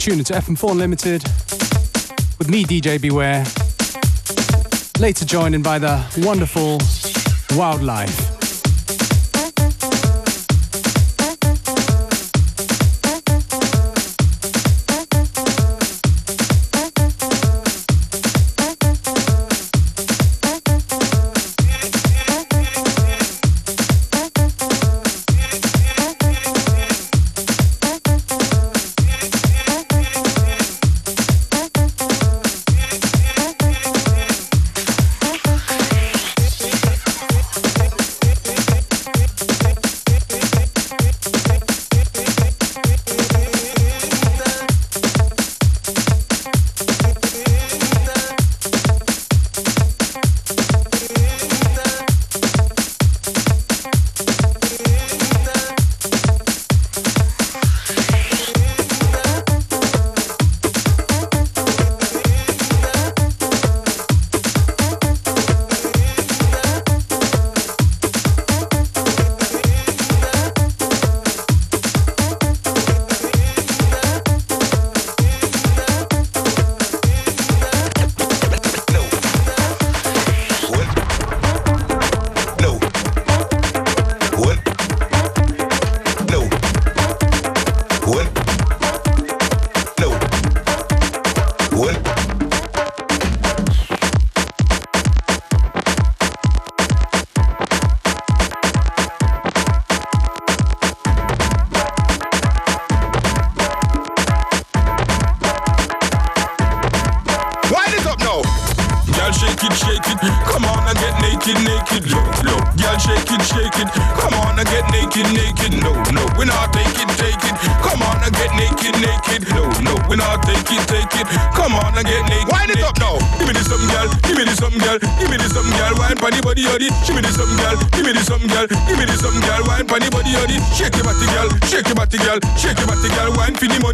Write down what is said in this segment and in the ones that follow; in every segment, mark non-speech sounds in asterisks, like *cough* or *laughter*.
Tuning to FM4 Unlimited with me, DJ Beware. Later joined in by the wonderful Wildlife.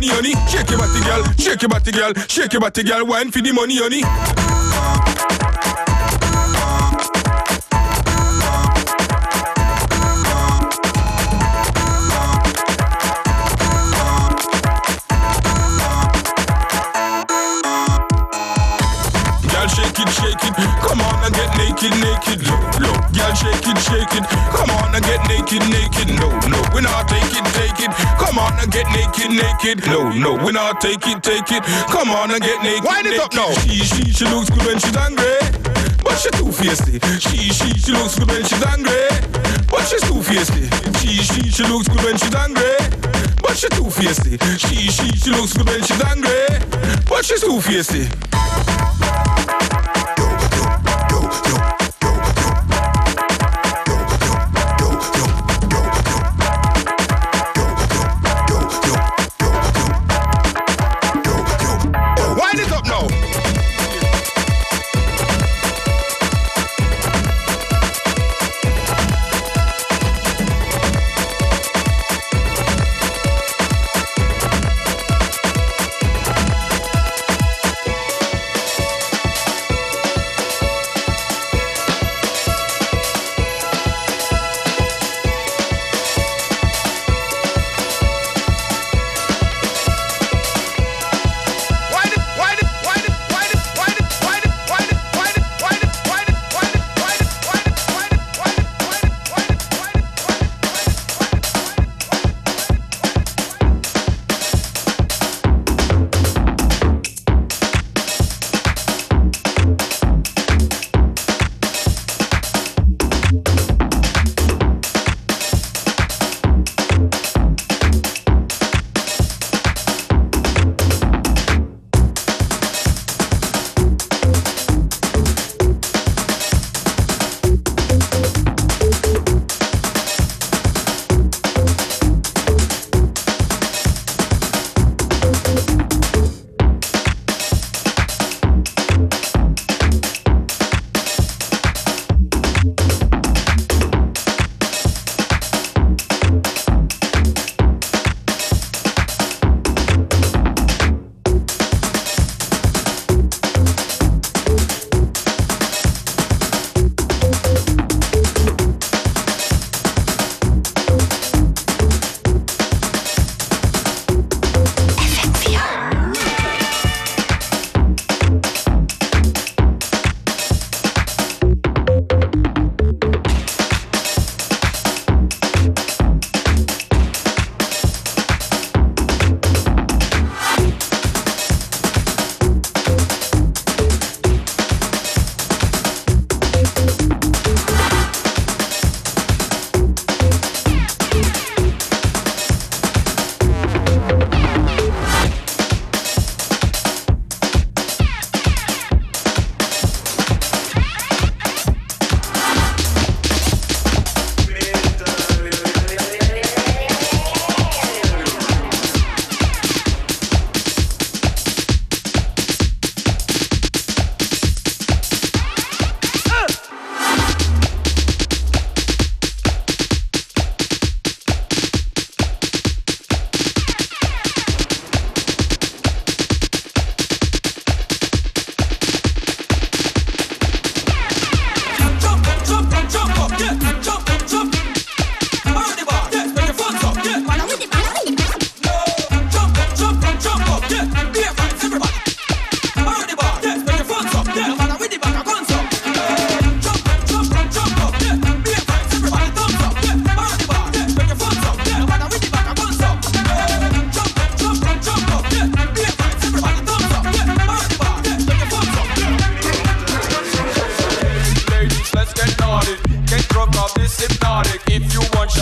Shake your body, girl. Wine for the money, honey. Girl, shake it, shake it. Come on and get naked, naked. Low, low. Girl, shake it, shake it. Come on and get naked, naked. On and get naked, naked. No, no, we not take it, take it. Come on and get naked. Wind it up now. She, she, she looks good when she's angry. But she too feisty. She, she, she looks good when she's angry. But she's too feisty. She, she, she looks good when she's angry. But she's too feisty. She, she, she looks good when she's angry. But she's too feisty.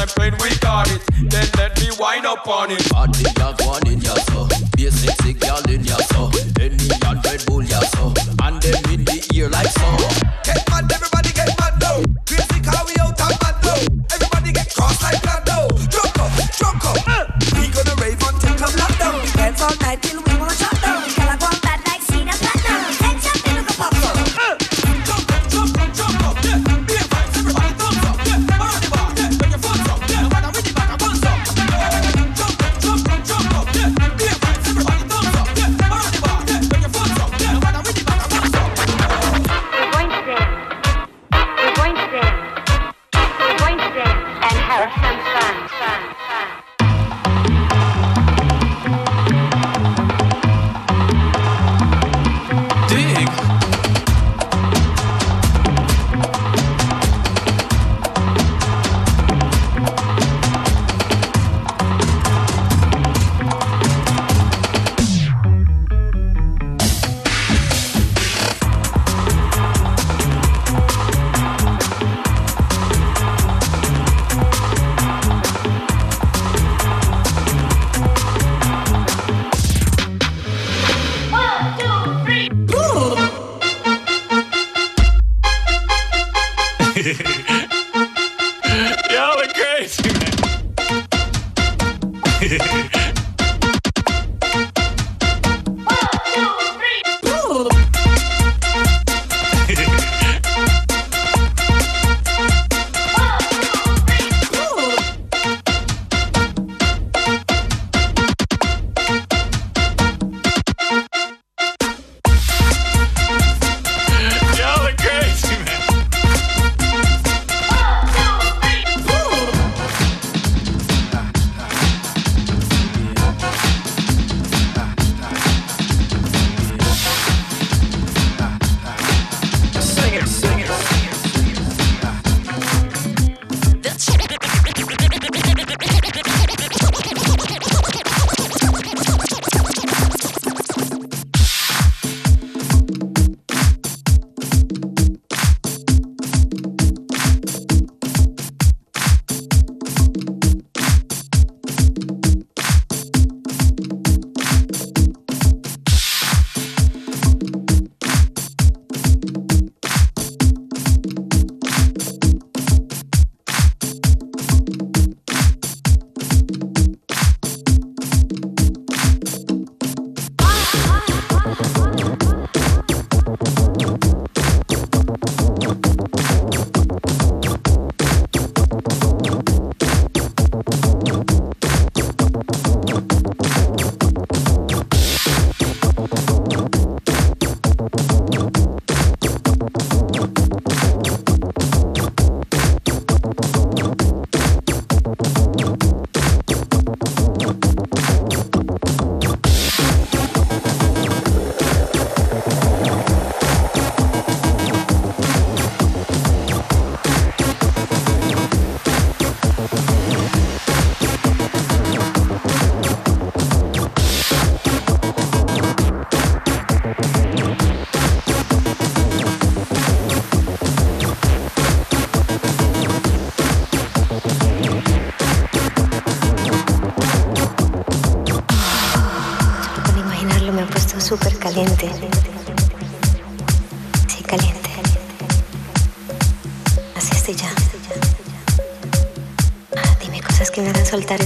I we got it. Then let me wind up on it. Party, love, one in your soul.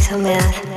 so mad.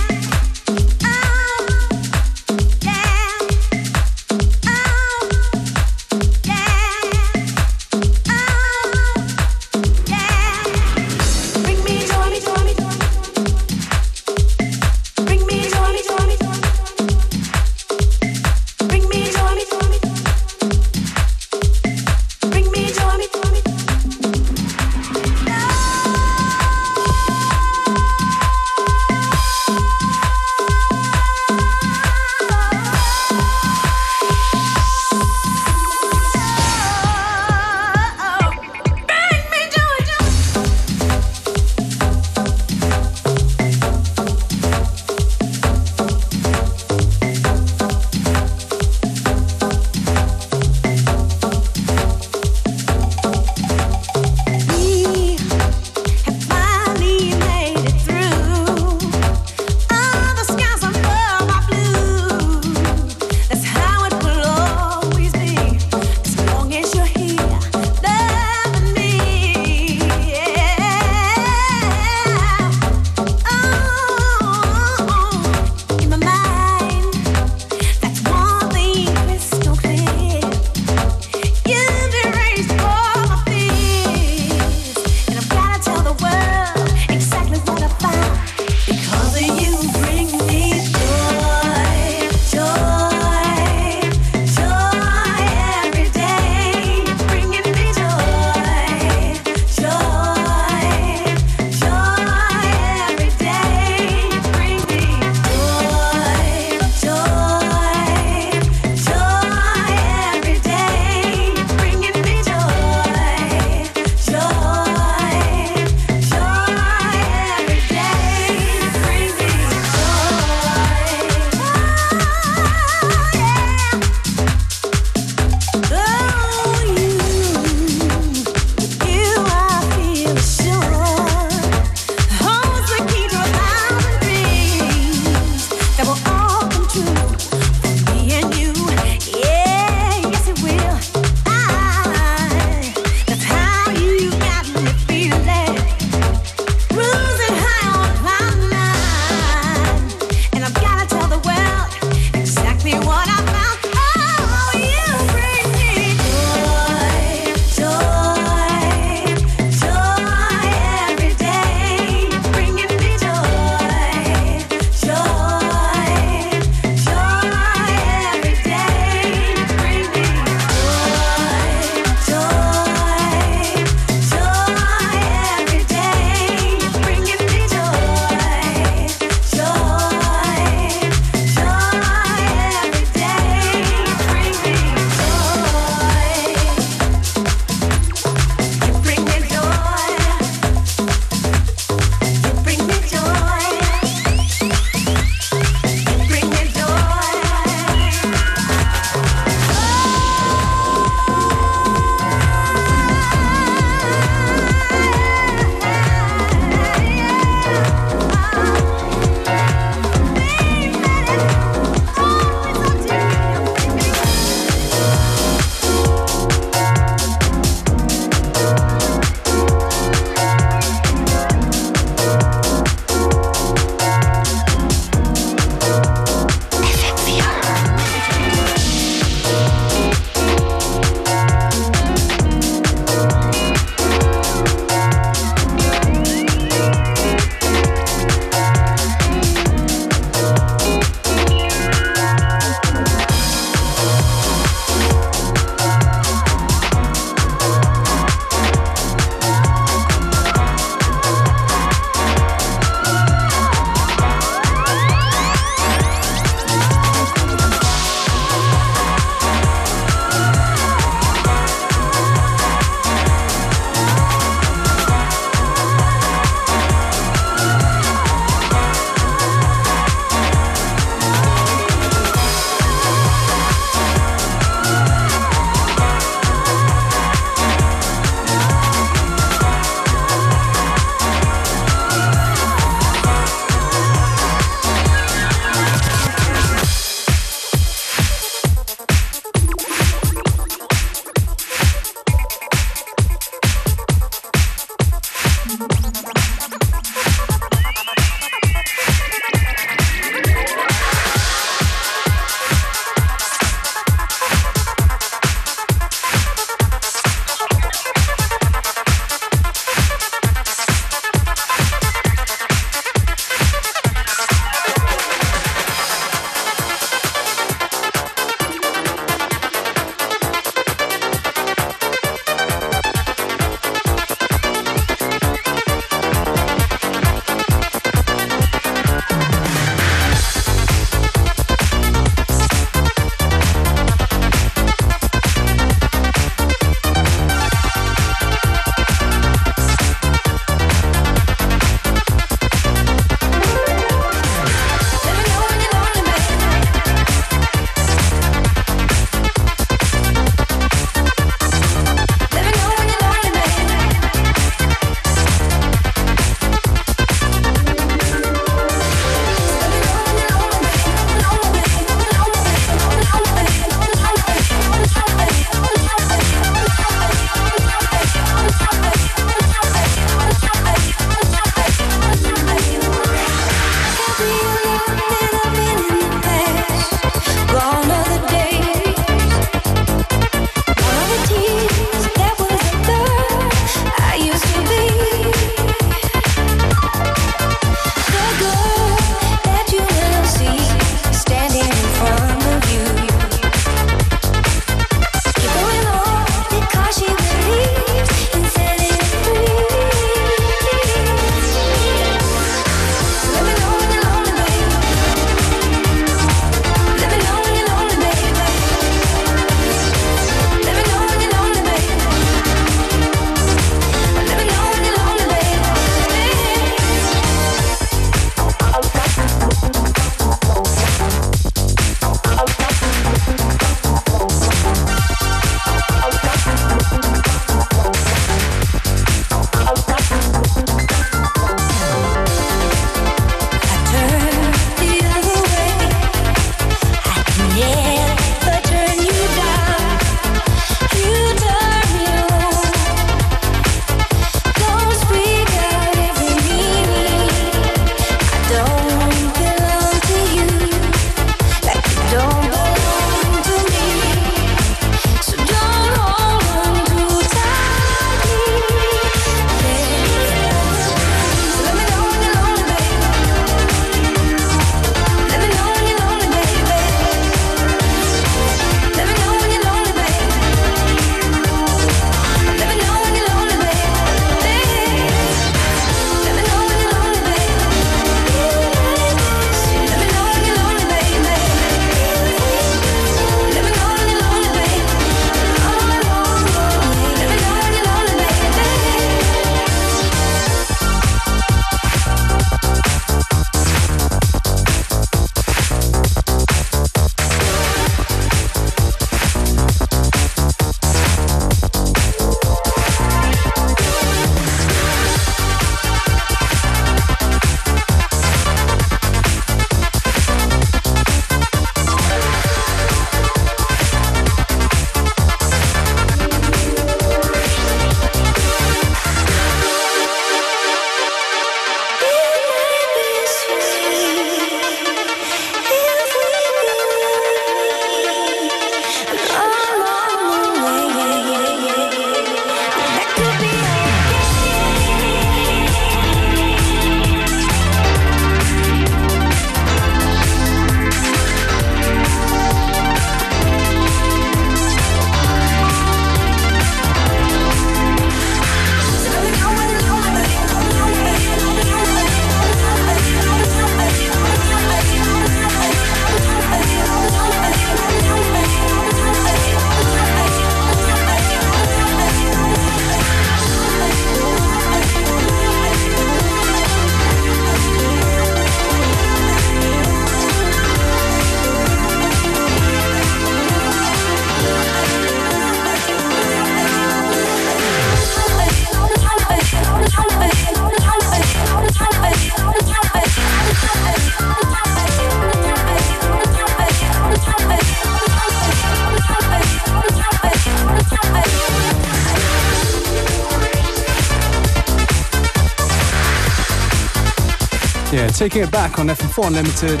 Yeah, taking it back on FM4 Unlimited.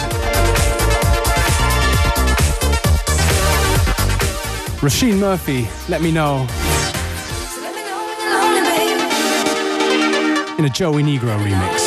Róisín Murphy, let me know. In a Joey Negro remix.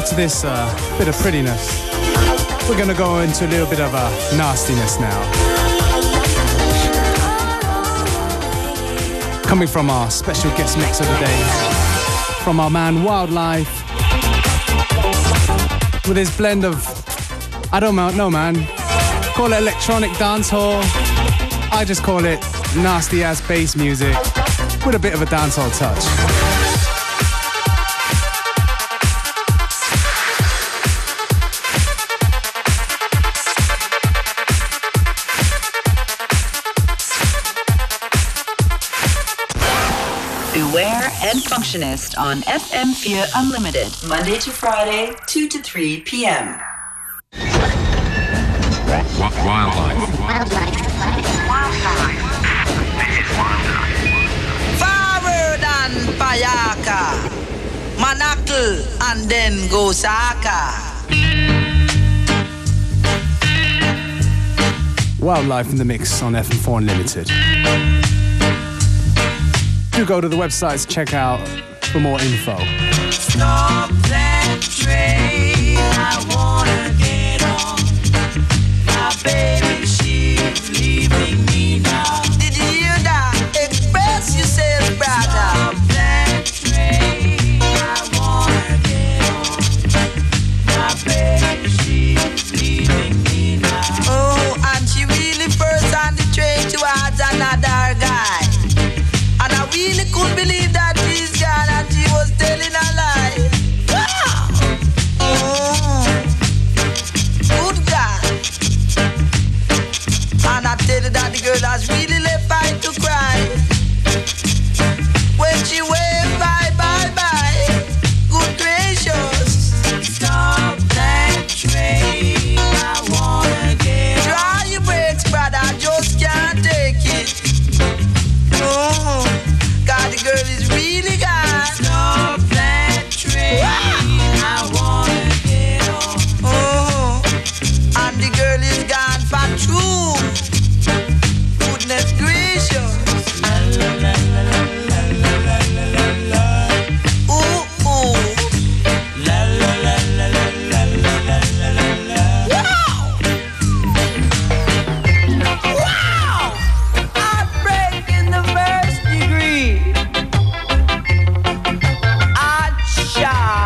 After this uh, bit of prettiness, we're gonna go into a little bit of uh, nastiness now. Coming from our special guest mix of the day, from our man Wildlife, with his blend of, I don't know, man, call it electronic dancehall. I just call it nasty ass bass music with a bit of a dancehall touch. And Functionist on FM4 Unlimited. Monday to Friday, 2 to 3 p.m. Forward and Payaka. Manakl and then Gosaka. Wildlife in the mix on FM4 Unlimited. Do go to the websites, check out for more info. Train. Baby,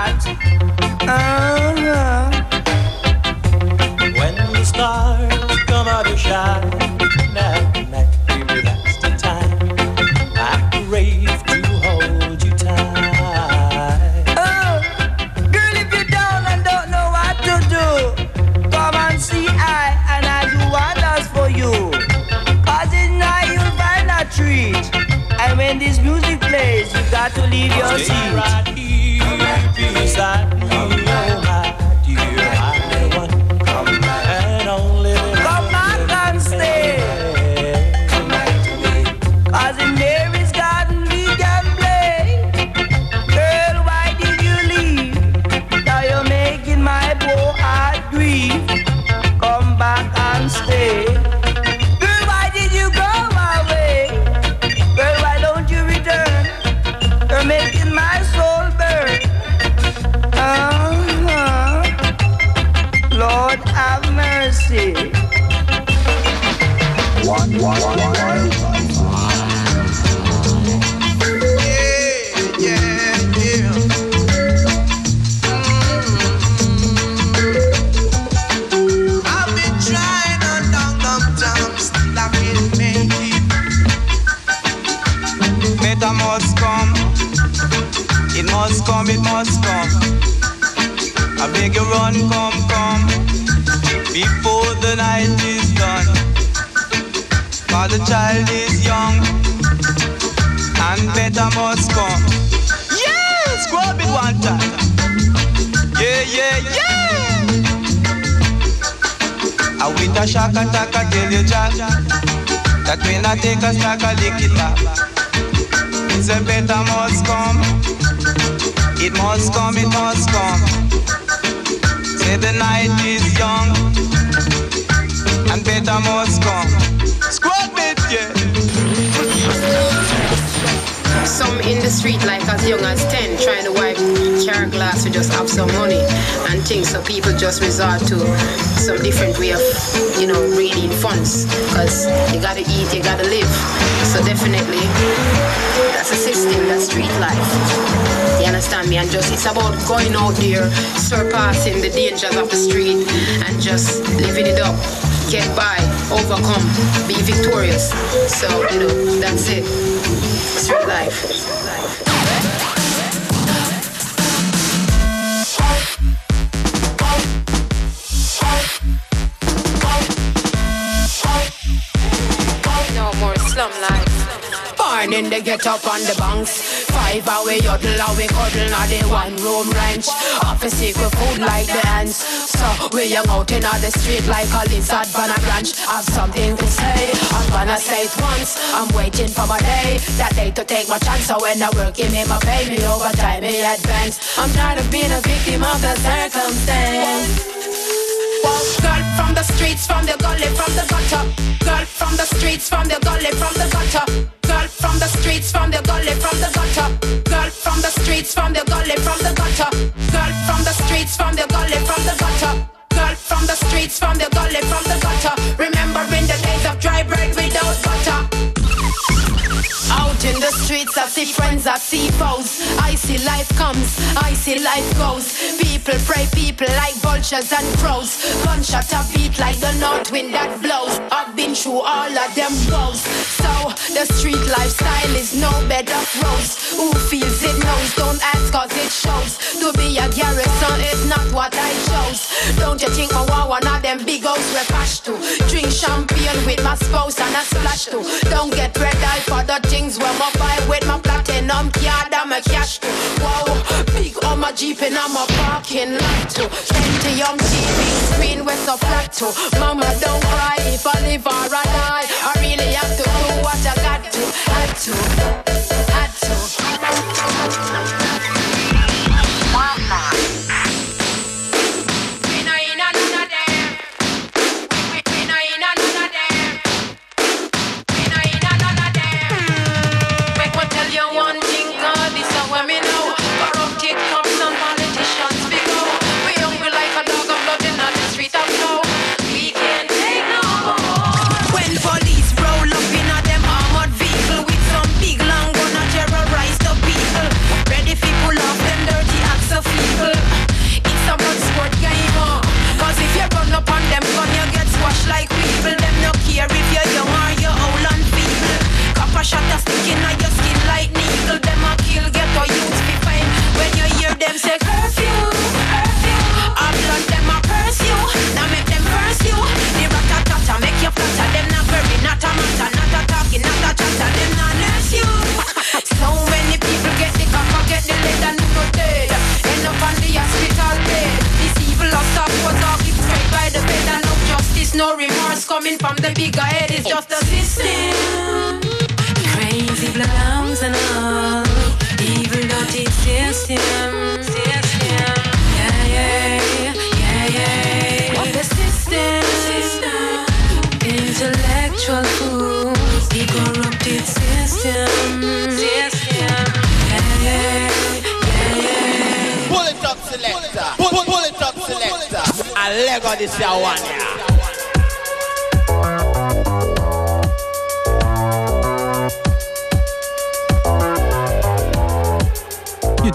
shot. Uh-huh. When the stars come out to shine baby, that's the time I crave to hold you tight. Oh, girl, if you're down and don't know what to do, come and see I and I do wonders for you. Cause in night you'll find a treat. And when this music plays, you got to leave your seat. Right With a shock attack, tell you, Jack, that when I take a stack, I lick it up. It's a better must come. It must come, it must come. Say the night is young and better must come. Squad bit, yeah. Some in the street like as young as 10 trying to wipe car glass to just have some money and things. So people just resort to some different way of you know reading funds because you gotta eat you gotta live. So definitely that's a system that's street life. You understand me? And just it's about going out there surpassing the dangers of the street and just living it up. Get by overcome be victorious. So you know that's it street life. no Born in the get up on the banks. Five away yodel, away cuddle, now the one room ranch. Office secret food like the ants. So we young out in the street like a lizard on a branch. Have something to say, I'm gonna say it once. I'm waiting for my day, that day to take my chance. So when I work, give me my pay, me overtime, me advance. I'm tired of being a victim of the circumstance. Girl from the streets, from the gully, from the gutter. Girl from the streets, from the gully, from the gutter. Girl from the streets, from the gully, from the gutter. Girl from the streets, from the gully, from the see friends, are see foes. I see life comes, I see life goes. People pray, people like vultures and crows. Gunshot a beat like the north wind that blows. I've been through all of them woes. So the street lifestyle is no bed of rose. Who feels it knows, don't ask cause it shows. To be a garrison is not what I chose. Don't you think I want one of them big house we pass to? Drink champagne with my spouse and a splash too. Don't get red eye for the things when I buy with my platinum card and my cash too. Wow, big on my jeep and I'm a parking lot too. Plenty on TV screen with so flat to. Mama don't cry if I live or I die. I really have to do what I got to, to, had to. Your skin like. Them a kill, be fine. When you hear them say blood them a. Now make them you. The make you flatter. Them not not a matter, not a talking, not a chatter. Them not nurse you. *laughs* so many people get the get the no. End up the hospital bed. Evil was all straight by the bed and no justice, no remorse coming from the bigger head. It's just a system. Lego this year one, yeah.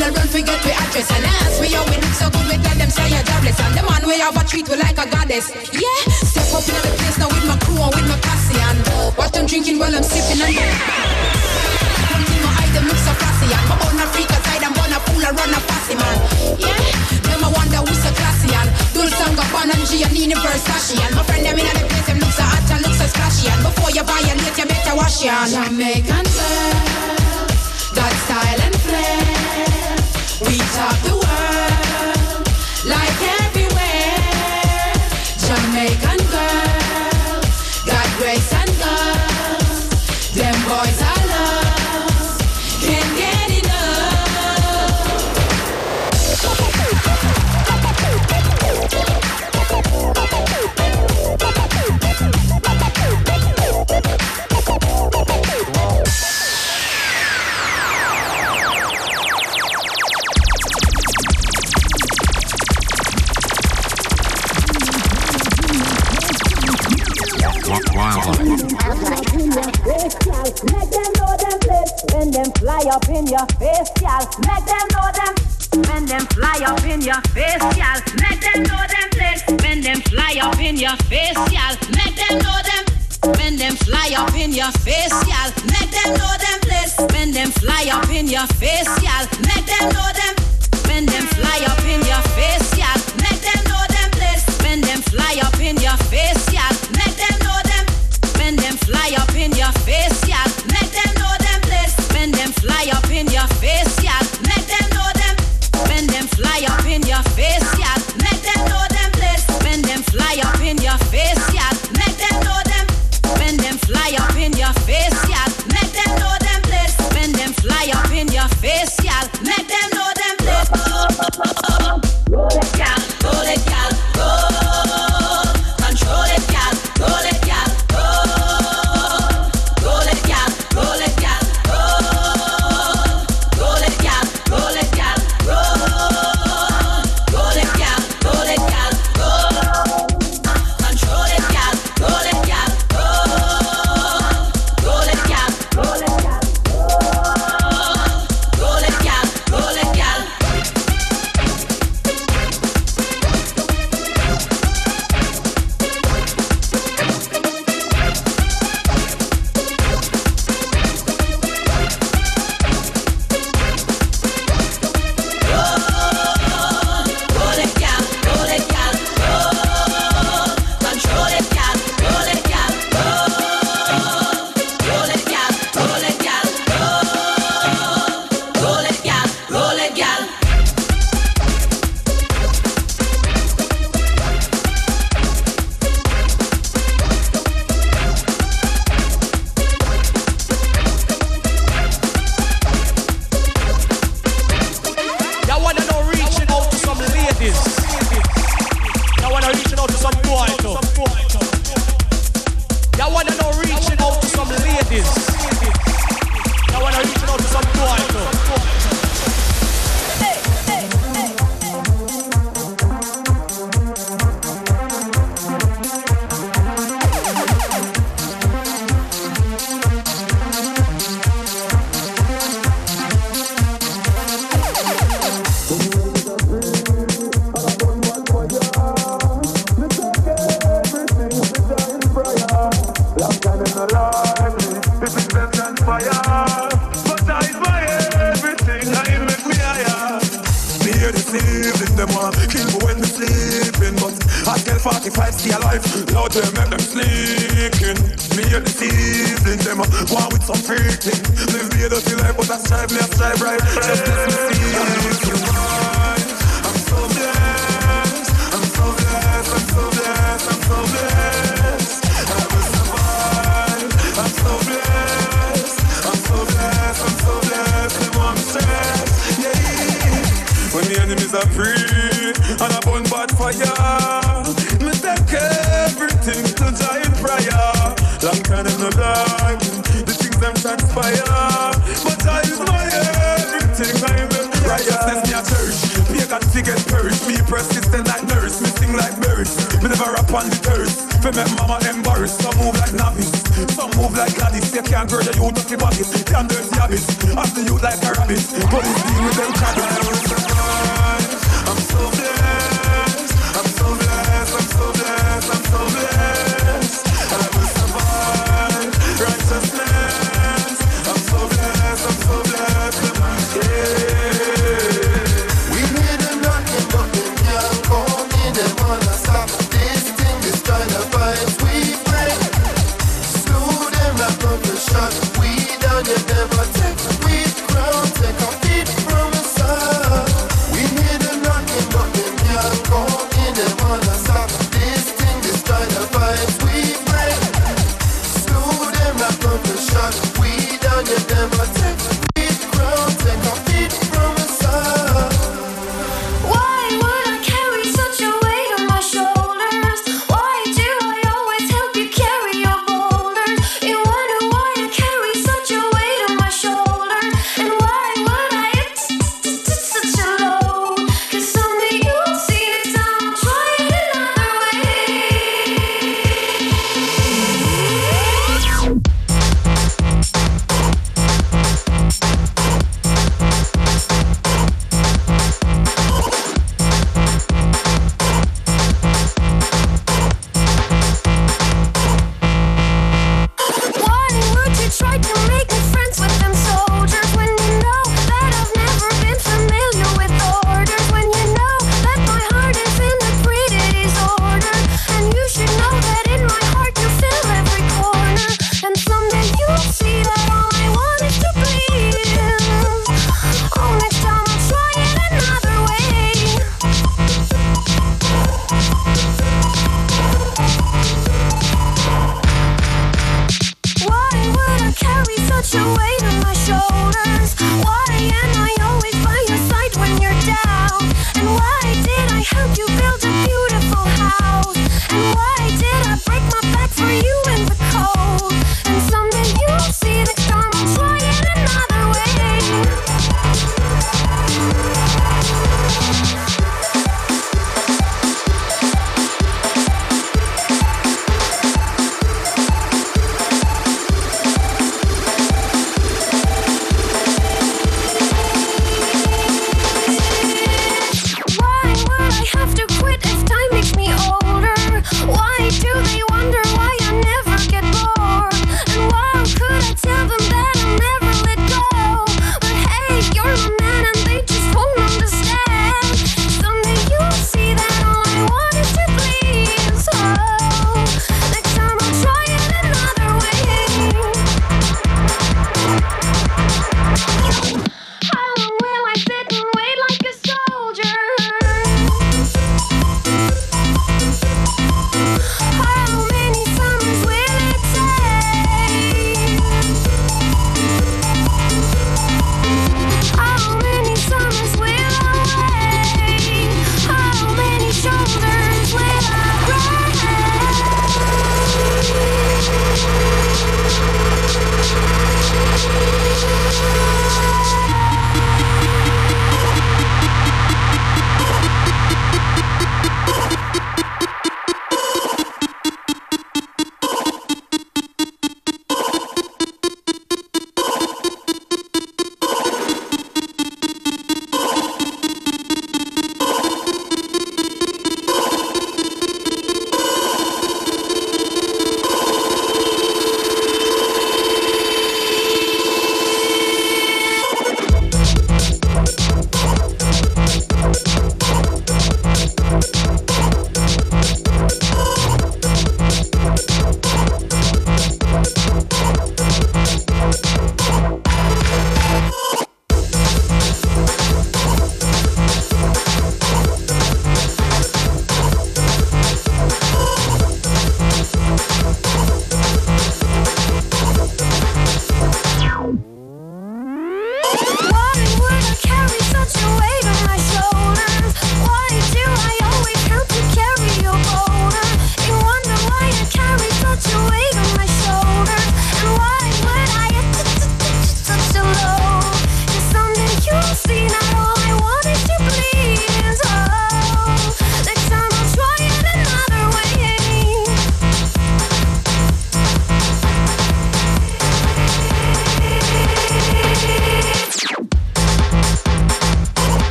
still around forget we address. And ask we how we look so good, we tell them say you're jobless. And the man we have a treat we like a goddess. Yeah, step up in the place now with my crew and with my posse. And what I'm drinking while I'm sipping and Come in my eye, them look so classy. And my own Africa side, I'm gonna fool and run a fussy man. Yeah, them I wonder who's so classy. And Dolce and Gabbana and Giannini Versace. And my friend them in the place, them look so hot and look so splashy. And before you violate, you better wash your. Jamaican girls, got style and flair. We up in your face, y'all. Make them know them when them fly up in your face, y'all. Make them know them place when them fly up in your face, y'all. Make them know them when them fly up in your face, y'all. Make them know them place when them fly up in your face, y'all. Make them know them when them fly up in your face, y'all. Make them know them place when them fly up in your face, y'all. Make them know them when them fly up in your face, fly up in your face,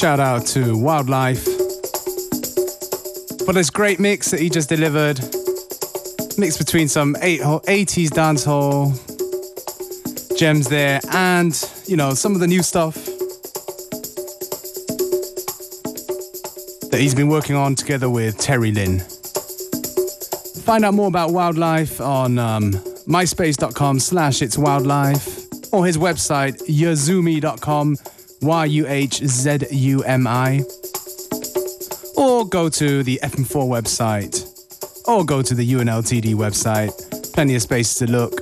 shout out to Wildlife for this great mix that he just delivered. Mix between some 80s dancehall gems there and, you know, some of the new stuff that he's been working on together with Terry Lynn. Find out more about Wildlife on um, myspace.com slash it's wildlife or his website yuhzumi.com y-u-h-z-u-m-i or go to the FM4 website or go to the UNLTD website. Plenty of space to look.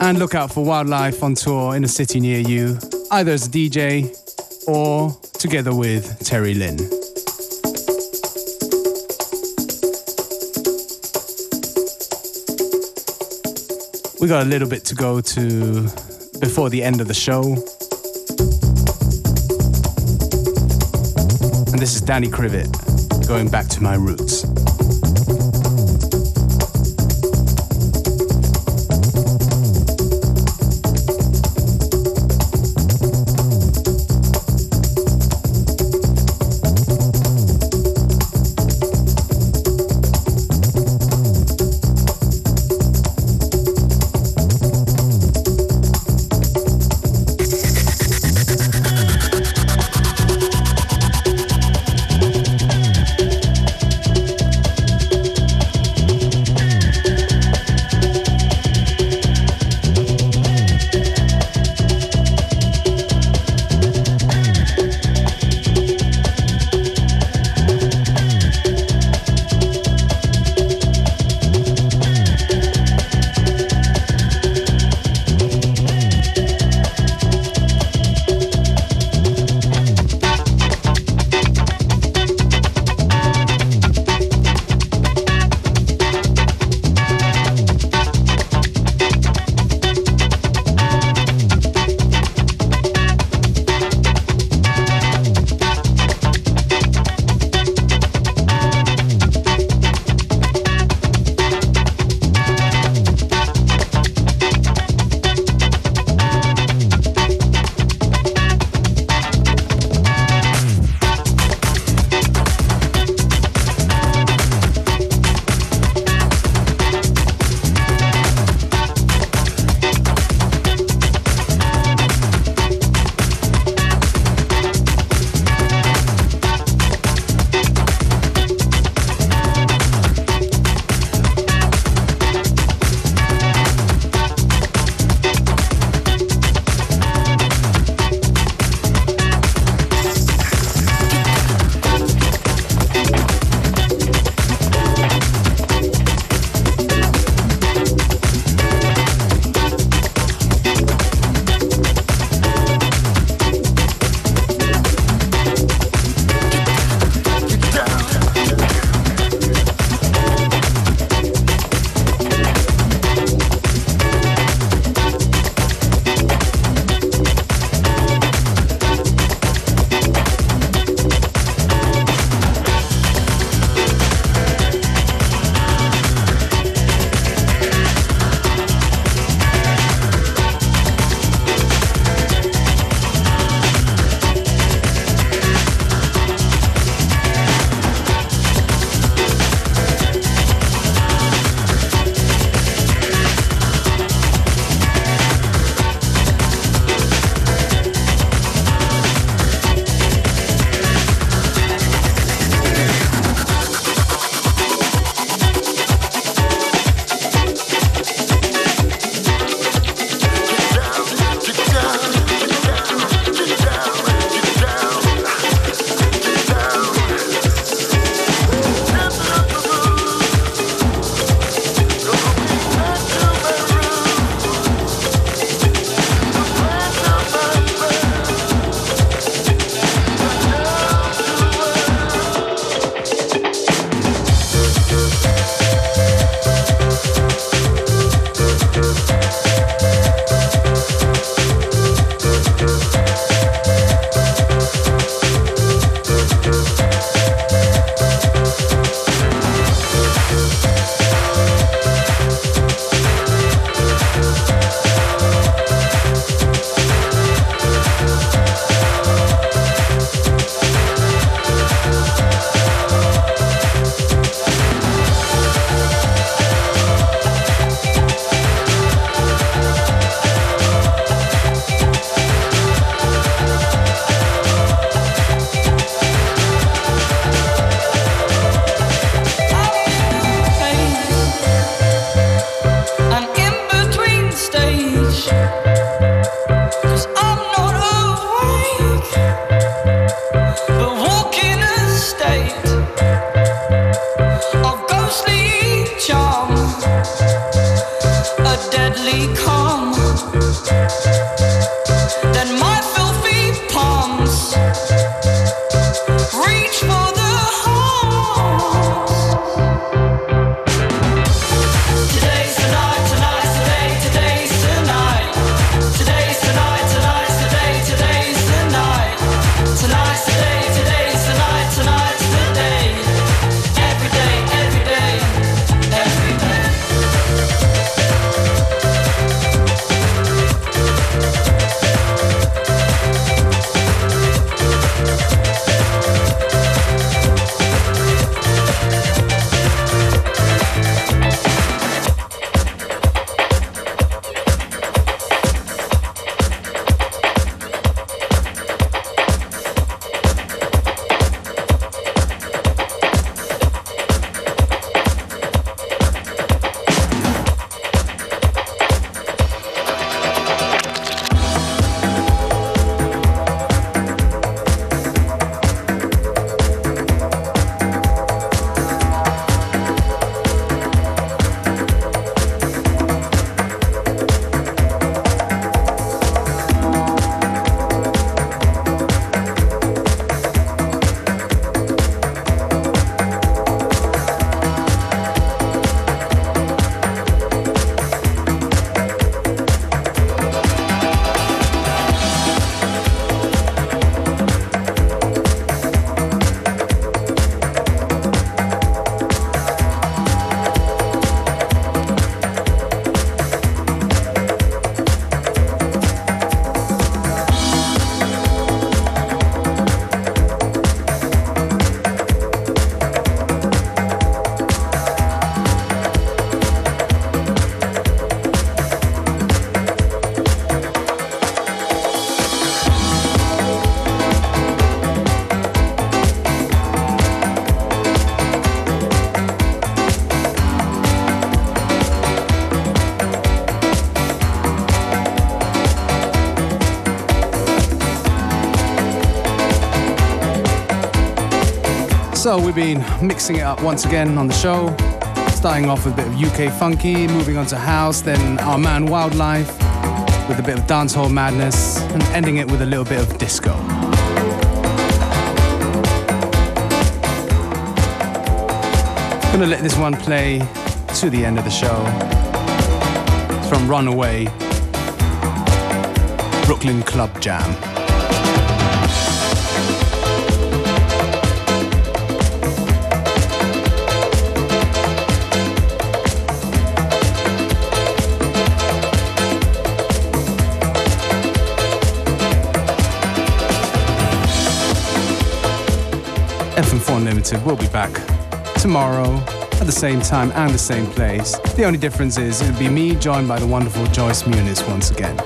And look out for Wildlife on tour in a city near you, either as a DJ or together with Terry Lynn. We got a little bit to go to before the end of the show. And this is Danny Krivit, going back to my roots. So we've been mixing it up once again on the show, starting off with a bit of UK funky, moving on to house, then our man Wildlife with a bit of dancehall madness, and ending it with a little bit of disco. Gonna let this one play to the end of the show. It's from Runaway, Brooklyn Club Jam. FM4 Unlimited will be back tomorrow at the same time and the same place. The only difference is it'll be me joined by the wonderful Joyce Muniz once again.